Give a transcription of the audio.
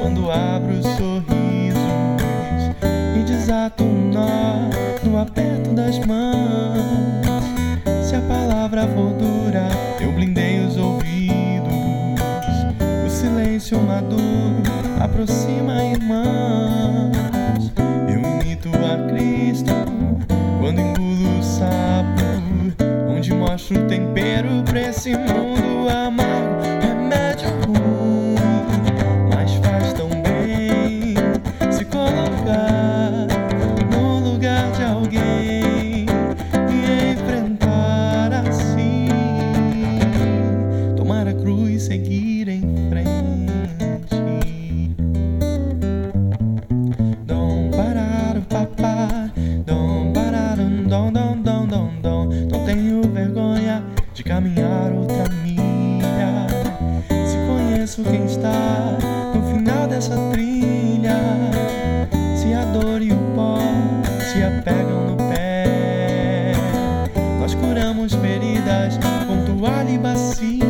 quando abro os sorrisos e desato um nó no aperto das mãos. Se a palavra for dura, eu blindei os ouvidos. O silêncio maduro aproxima irmãos. Eu imito a Cristo quando engulo o sapo, onde mostro o tempero pra esse mundo amado. Seguir em frente. Dom parar o papá, dom parar um dom dom dom dom dom. Não tenho vergonha de caminhar outra milha. Se conheço quem está no final dessa trilha, se a dor e o pó se apegam no pé, nós curamos feridas com toalha e bacia.